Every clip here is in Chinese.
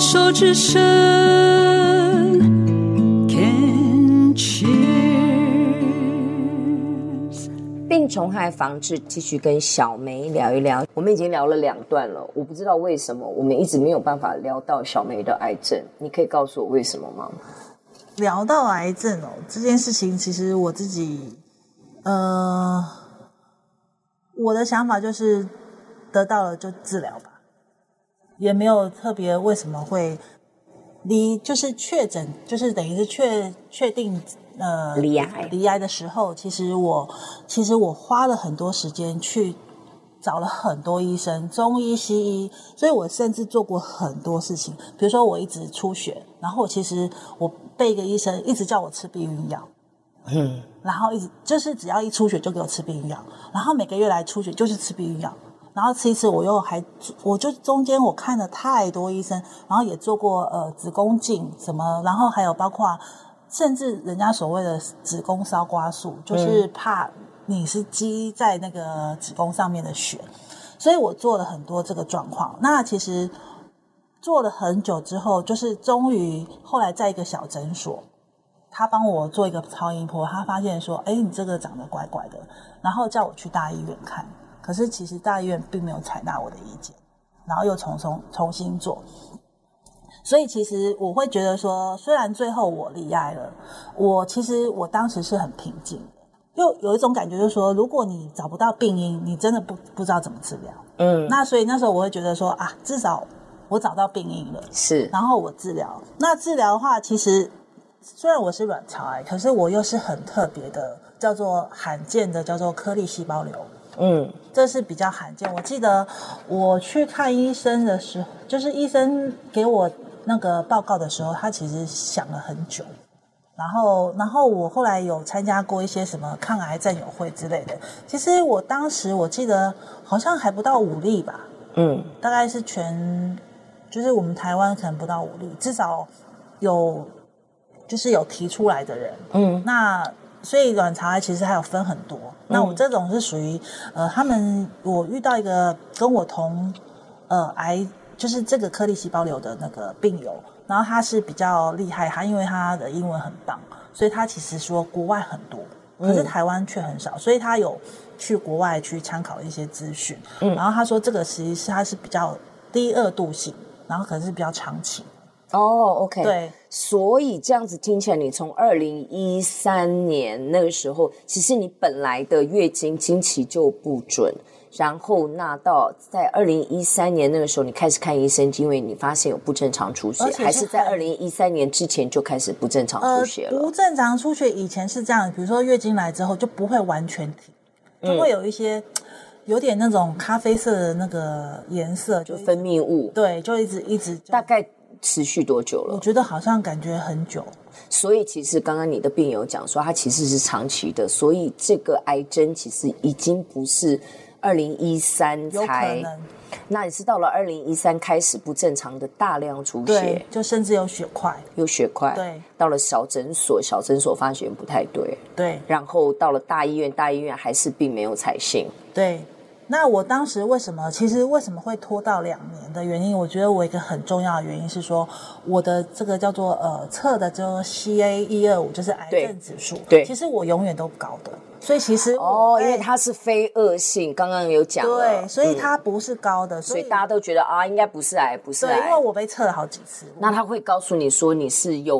手之声，Can cheers。病虫害防治，继续跟小梅聊一聊。我们已经聊了两段了，我不知道为什么我们一直没有办法聊到小梅的癌症，你可以告诉我为什么吗？聊到癌症哦，这件事情其实我自己，呃，我的想法就是得到了就治疗吧。也没有特别为什么会离，就是确诊，就是等于是确确定呃离癌离癌的时候，其实我其实我花了很多时间去找了很多医生，中医西医，所以我甚至做过很多事情。比如说我一直出血，然后其实我被一个医生一直叫我吃避孕药，嗯，然后一直就是只要一出血就给我吃避孕药，然后每个月来出血就是吃避孕药。然后吃一次，我又还，我就中间我看了太多医生，然后也做过呃子宫镜什么，然后还有包括甚至人家所谓的子宫烧刮术，就是怕你是积在那个子宫上面的血，所以我做了很多这个状况。那其实做了很久之后，就是终于后来在一个小诊所，他帮我做一个超音波，他发现说，哎，你这个长得怪怪的，然后叫我去大医院看。可是其实大医院并没有采纳我的意见，然后又重重重新做，所以其实我会觉得说，虽然最后我罹癌了，我其实我当时是很平静的，又有一种感觉就是说，如果你找不到病因，你真的不不知道怎么治疗。嗯，那所以那时候我会觉得说啊，至少我找到病因了，是，然后我治疗。那治疗的话，其实虽然我是卵巢癌，可是我又是很特别的，叫做罕见的，叫做颗粒细胞瘤。嗯，这是比较罕见。我记得我去看医生的时候，就是医生给我那个报告的时候，他其实想了很久。然后，然后我后来有参加过一些什么抗癌战友会之类的。其实我当时我记得好像还不到五例吧。嗯，大概是全，就是我们台湾可能不到五例，至少有，就是有提出来的人。嗯，那。所以卵巢癌其实还有分很多，那我这种是属于呃，他们我遇到一个跟我同呃癌，就是这个颗粒细胞瘤的那个病友，然后他是比较厉害，他因为他的英文很棒，所以他其实说国外很多，可是台湾却很少，所以他有去国外去参考一些资讯，嗯。然后他说这个其实际是他是比较低二度性，然后可能是比较长期。哦、oh，OK，对，所以这样子听起来，你从二零一三年那个时候，其实你本来的月经经期就不准，然后那到在二零一三年那个时候，你开始看医生，因为你发现有不正常出血，是还是在二零一三年之前就开始不正常出血了？呃，不正常出血以前是这样，比如说月经来之后就不会完全停，就会有一些、嗯、有点那种咖啡色的那个颜色，就分泌物，对，就一直一直大概。持续多久了？我觉得好像感觉很久，所以其实刚刚你的病友讲说，他其实是长期的，所以这个癌症其实已经不是二零一三才，那也是到了二零一三开始不正常的大量出血，就甚至有血块，有血块，对，到了小诊所，小诊所发现不太对，对，然后到了大医院，大医院还是并没有采信，对。那我当时为什么？其实为什么会拖到两年的原因，我觉得我一个很重要的原因是说，我的这个叫做呃测的这个 CA 一二五，就是癌症指数，对，其实我永远都不高的。所以其实哦，因为它是非恶性，刚刚有讲了，对，所以它不是高的，所以，所以大家都觉得啊，应该不是癌，不是癌。对，因为我被测了好几次。那他会告诉你说你是有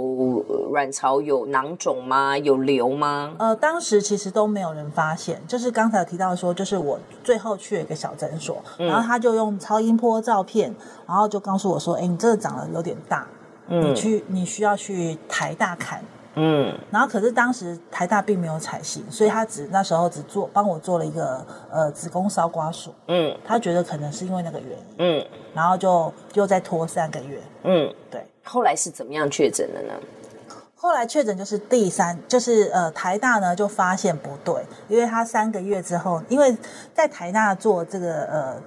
卵巢有囊肿吗？有瘤吗？呃，当时其实都没有人发现，就是刚才有提到说，就是我最后去了一个小诊所，嗯，然后他就用超音波照片，然后就告诉我说，哎，你这个长得有点大，嗯，你去你需要去台大看。嗯，然后可是当时台大并没有采信，所以他只那时候只做帮我做了一个呃子宫烧刮术。嗯，他觉得可能是因为那个原因。嗯，然后就又再拖三个月。嗯，对。后来是怎么样确诊的呢？后来确诊就是第三，就是呃台大呢就发现不对，因为他三个月之后，因为在台大做这个呃。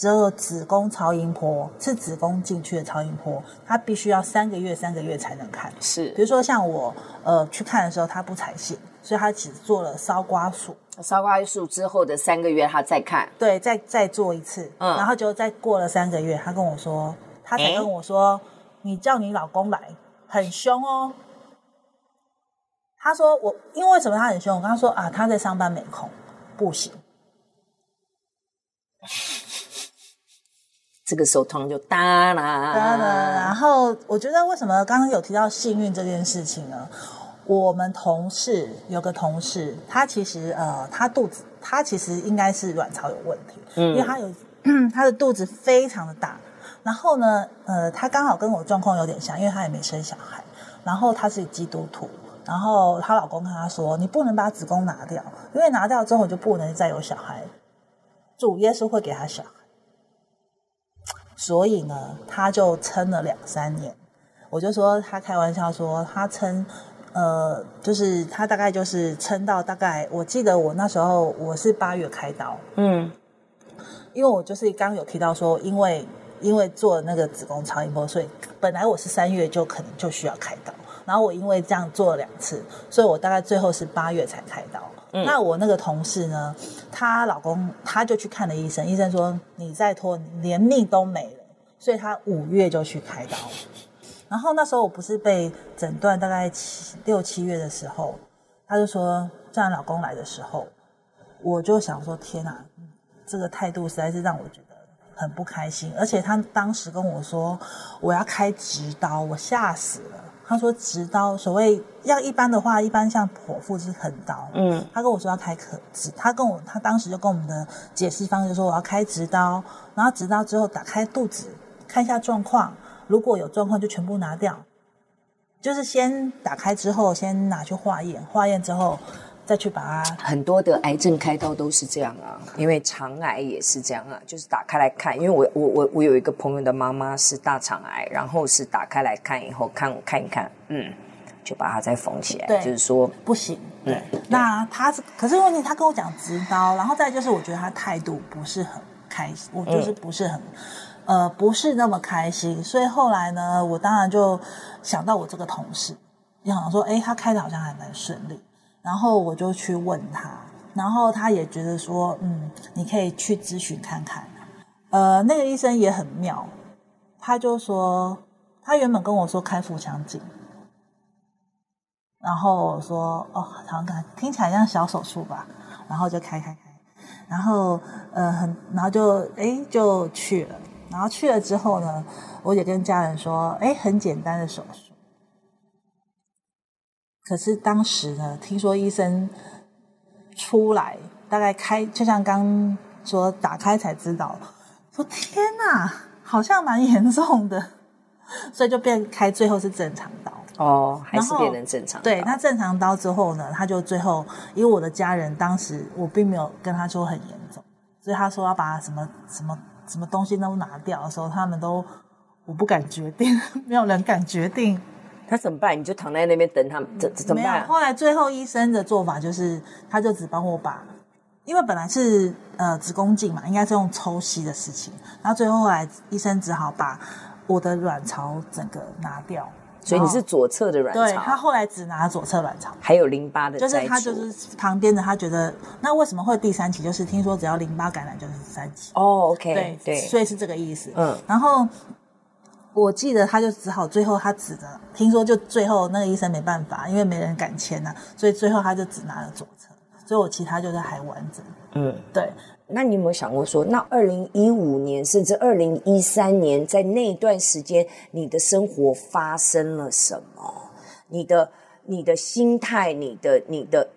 只有子宫超音波是子宫进去的超音波，它必须要三个月三个月才能看。是，比如说像我呃去看的时候，他不采信，所以他只做了烧刮术。烧刮术之后的三个月，他再看。对，再再做一次，嗯，然后就再过了三个月，他跟我说，他才跟我说，你叫你老公来，很凶哦。他说我，因为什么他很凶？我跟他说啊，他在上班没空，不行。这个时候通常就哒啦哒啦。然后我觉得为什么刚刚有提到幸运这件事情呢？我们同事有个同事，他其实呃，他肚子他其实应该是卵巢有问题，嗯，因为他有 他的肚子非常的大。然后呢，呃，他刚好跟我状况有点像，因为他也没生小孩。然后他是基督徒。然后她老公跟她说：“你不能把子宫拿掉，因为拿掉之后就不能再有小孩。主耶稣会给她小孩，所以呢，他就撑了两三年。我就说他开玩笑说他撑，呃，就是他大概就是撑到大概，我记得我那时候我是八月开刀，嗯，因为我就是刚刚有提到说，因为因为做那个子宫超音波，所以本来我是三月就可能就需要开刀。”然后我因为这样做了两次，所以我大概最后是八月才开刀。嗯。那我那个同事呢，她老公他就去看了医生，医生说你再拖连命都没了，所以他五月就去开刀。然后那时候我不是被诊断大概七六七月的时候，他就说叫老公来的时候，我就想说天哪，这个态度实在是让我觉得很不开心。而且他当时跟我说我要开直刀，我吓死了。他说直刀，所谓要一般的话，一般像剖腹是横刀。嗯，他跟我说要开可直，他跟我他当时就跟我们的解释方就说我要开直刀，然后直刀之后打开肚子看一下状况，如果有状况就全部拿掉，就是先打开之后先拿去化验，化验之后。再去把它，很多的癌症开刀都是这样啊，因为肠癌也是这样啊，就是打开来看，因为我我我我有一个朋友的妈妈是大肠癌，然后是打开来看以后看看一看，嗯，就把它再缝起来，对，就是说不行，对。嗯、那他是，可是问题他跟我讲直刀，然后再就是我觉得他态度不是很开心，我就是不是很，嗯、呃，不是那么开心，所以后来呢，我当然就想到我这个同事，就想说，哎，他开的好像还蛮顺利。然后我就去问他，然后他也觉得说，嗯，你可以去咨询看看。呃，那个医生也很妙，他就说，他原本跟我说开腹腔镜，然后我说，哦，好像听起来像小手术吧，然后就开开开，然后呃，很，然后就哎就去了，然后去了之后呢，我也跟家人说，哎，很简单的手术。可是当时呢，听说医生出来，大概开，就像刚说打开才知道，说天哪，好像蛮严重的，所以就变开，最后是正常刀哦，还是变成正常刀？对，那正常刀之后呢，他就最后，因为我的家人当时我并没有跟他说很严重，所以他说要把什么什么什么东西都拿掉的时候，他们都我不敢决定，没有人敢决定。他怎么办？你就躺在那边等他们，怎怎么办？后来最后医生的做法就是，他就只帮我把，因为本来是呃子宫镜嘛，应该是用抽吸的事情，然后最后后来医生只好把我的卵巢整个拿掉。所以你是左侧的卵巢？对，他后来只拿左侧卵巢，还有淋巴的，就是他就是旁边的，他觉得那为什么会第三期？就是听说只要淋巴感染就是三期。哦，OK，对对，所以是这个意思。嗯，然后。我记得他就只好最后他指着，听说就最后那个医生没办法，因为没人敢签呐、啊，所以最后他就只拿了左侧，所以我其他就是还完整。嗯，对。那你有没有想过说，那二零一五年甚至二零一三年，在那一段时间，你的生活发生了什么？你的、你的心态、你的、你的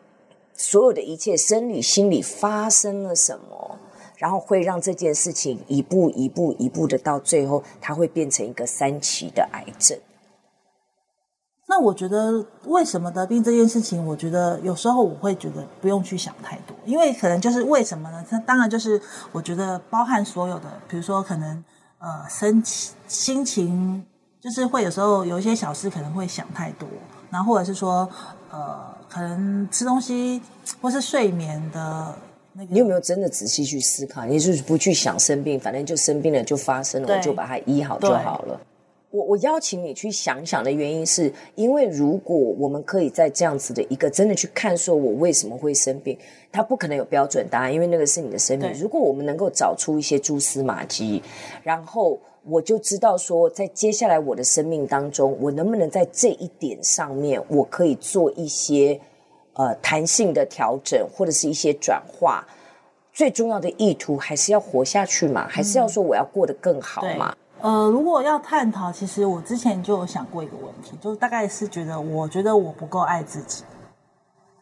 所有的一切，生理、心理发生了什么？然后会让这件事情一步一步一步的到最后，它会变成一个三期的癌症。那我觉得为什么得病这件事情，我觉得有时候我会觉得不用去想太多，因为可能就是为什么呢？它当然就是我觉得包含所有的，比如说可能呃，心情心情就是会有时候有一些小事可能会想太多，然后或者是说呃，可能吃东西或是睡眠的。你有没有真的仔细去思考？你就是不去想生病，反正就生病了就发生了，我就把它医好就好了。我我邀请你去想想的原因是，因为如果我们可以在这样子的一个真的去看，说我为什么会生病，它不可能有标准答案，因为那个是你的生命。如果我们能够找出一些蛛丝马迹，然后我就知道说，在接下来我的生命当中，我能不能在这一点上面，我可以做一些呃弹性的调整，或者是一些转化。最重要的意图还是要活下去嘛，还是要说我要过得更好嘛？嗯呃，如果要探讨，其实我之前就有想过一个问题，就大概是觉得，我觉得我不够爱自己，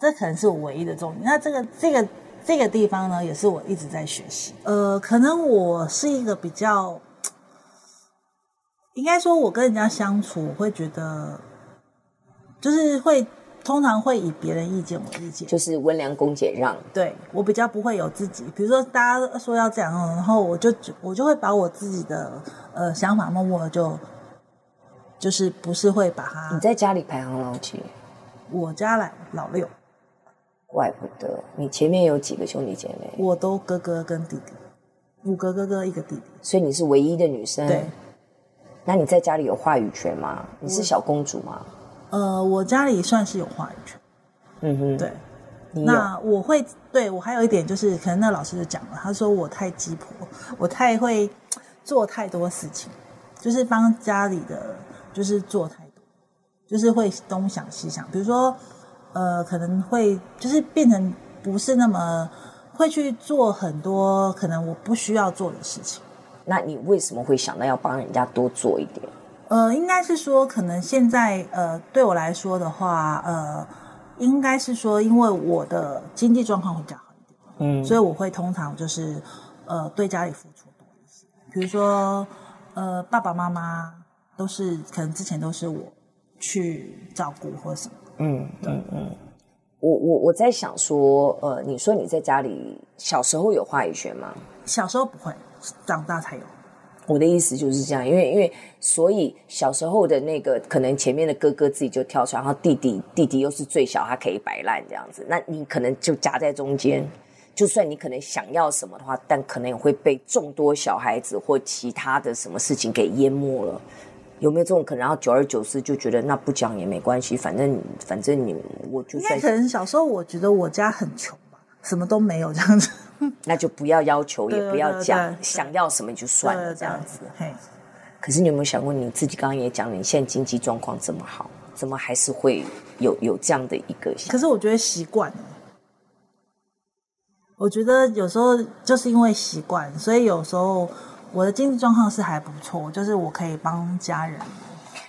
这可能是我唯一的重点。那这个这个这个地方呢，也是我一直在学习。呃，可能我是一个比较，应该说，我跟人家相处，我会觉得，就是会。通常会以别人意见为意见，就是温良恭俭让。对，我比较不会有自己，比如说大家说要这样，然后我就我就会把我自己的呃想法默默的就就是不是会把它。你在家里排行老几？我家来老六。怪不得你前面有几个兄弟姐妹？我都哥哥跟弟弟，五个哥哥一个弟弟，所以你是唯一的女生。对。那你在家里有话语权吗？你是小公主吗？呃，我家里算是有话语权，嗯哼，对。那我会对我还有一点就是，可能那老师就讲了，他说我太鸡婆，我太会做太多事情，就是帮家里的就是做太多，就是会东想西想，比如说呃，可能会就是变成不是那么会去做很多可能我不需要做的事情。那你为什么会想到要帮人家多做一点？呃，应该是说，可能现在呃，对我来说的话，呃，应该是说，因为我的经济状况会比较好一点，嗯，所以我会通常就是呃，对家里付出多一些。比如说，呃，爸爸妈妈都是可能之前都是我去照顾或什么，嗯嗯嗯。我我我在想说，呃，你说你在家里小时候有话语权吗？小时候不会，长大才有。我的意思就是这样，因为因为所以小时候的那个可能前面的哥哥自己就跳出来，然后弟弟弟弟又是最小，他可以摆烂这样子，那你可能就夹在中间。就算你可能想要什么的话，但可能也会被众多小孩子或其他的什么事情给淹没了。有没有这种可能？然后久而久之就觉得那不讲也没关系，反正反正你我就算可能小时候我觉得我家很穷吧，什么都没有这样子。那就不要要求，也不要讲，想要什么就算了，这样子。可是你有没有想过，你自己刚刚也讲了，你现在经济状况这么好，怎么还是会有有这样的一个？可是我觉得习惯，我觉得有时候就是因为习惯，所以有时候我的经济状况是还不错，就是我可以帮家人。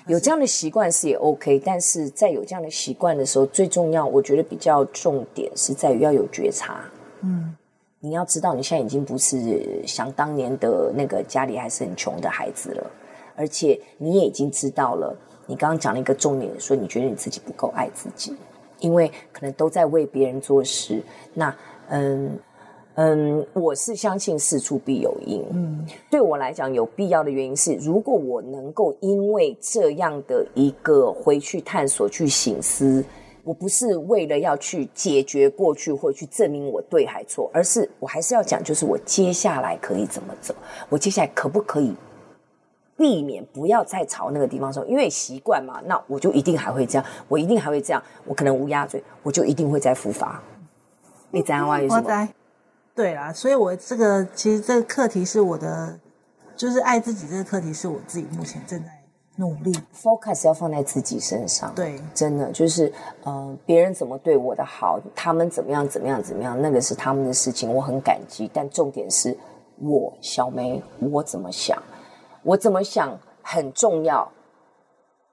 有这样的习惯是也 OK，但是在有这样的习惯的时候，最重要，我觉得比较重点是在于要有觉察。嗯。你要知道，你现在已经不是想当年的那个家里还是很穷的孩子了，而且你也已经知道了。你刚刚讲了一个重点，说你觉得你自己不够爱自己，因为可能都在为别人做事。那，嗯嗯，我是相信事出必有因。嗯，对我来讲，有必要的原因是，如果我能够因为这样的一个回去探索、去醒思。我不是为了要去解决过去或去证明我对还错，而是我还是要讲，就是我接下来可以怎么走，我接下来可不可以避免不要再朝那个地方走？因为习惯嘛，那我就一定还会这样，我一定还会这样，我可能乌鸦嘴，我就一定会再复发。你怎样话有什么？对啦，所以我这个其实这个课题是我的，就是爱自己这个课题是我自己目前正在。努力，focus 要放在自己身上。对，真的就是，嗯、呃，别人怎么对我的好，他们怎么样，怎么样，怎么样，那个是他们的事情，我很感激。但重点是我小梅，我怎么想，我怎么想很重要，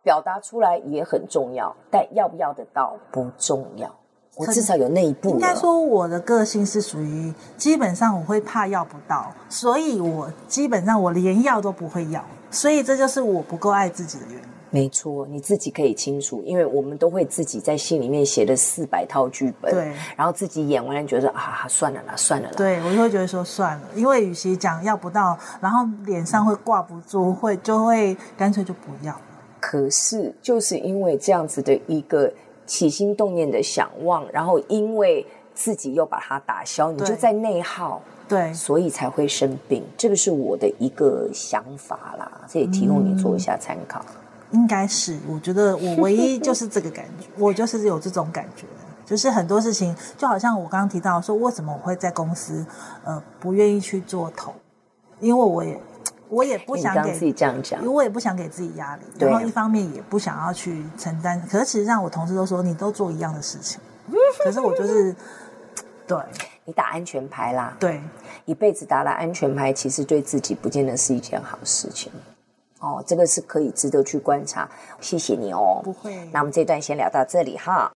表达出来也很重要，但要不要得到不重要，我至少有那一步。应该说，我的个性是属于基本上我会怕要不到，所以我基本上我连要都不会要。所以这就是我不够爱自己的原因。没错，你自己可以清楚，因为我们都会自己在心里面写了四百套剧本，对，然后自己演完了觉得啊，算了啦，算了啦。对，我就会觉得说算了，因为与其讲要不到，然后脸上会挂不住，会就会干脆就不要。可是就是因为这样子的一个起心动念的想望，然后因为。自己又把它打消，你就在内耗，对，所以才会生病。这个是我的一个想法啦，这也提供你做一下参考。应该是，我觉得我唯一就是这个感觉，我就是有这种感觉，就是很多事情，就好像我刚刚提到说，为什么我会在公司，呃，不愿意去做头，因为我也。我也不想给自己这样讲，因为我也不想给自己压力，然后一方面也不想要去承担。可是其实让我同事都说，你都做一样的事情，可是我就是对，你打安全牌啦，对，一辈子打了安全牌，其实对自己不见得是一件好事情。哦，这个是可以值得去观察。谢谢你哦，不会。那我们这段先聊到这里哈。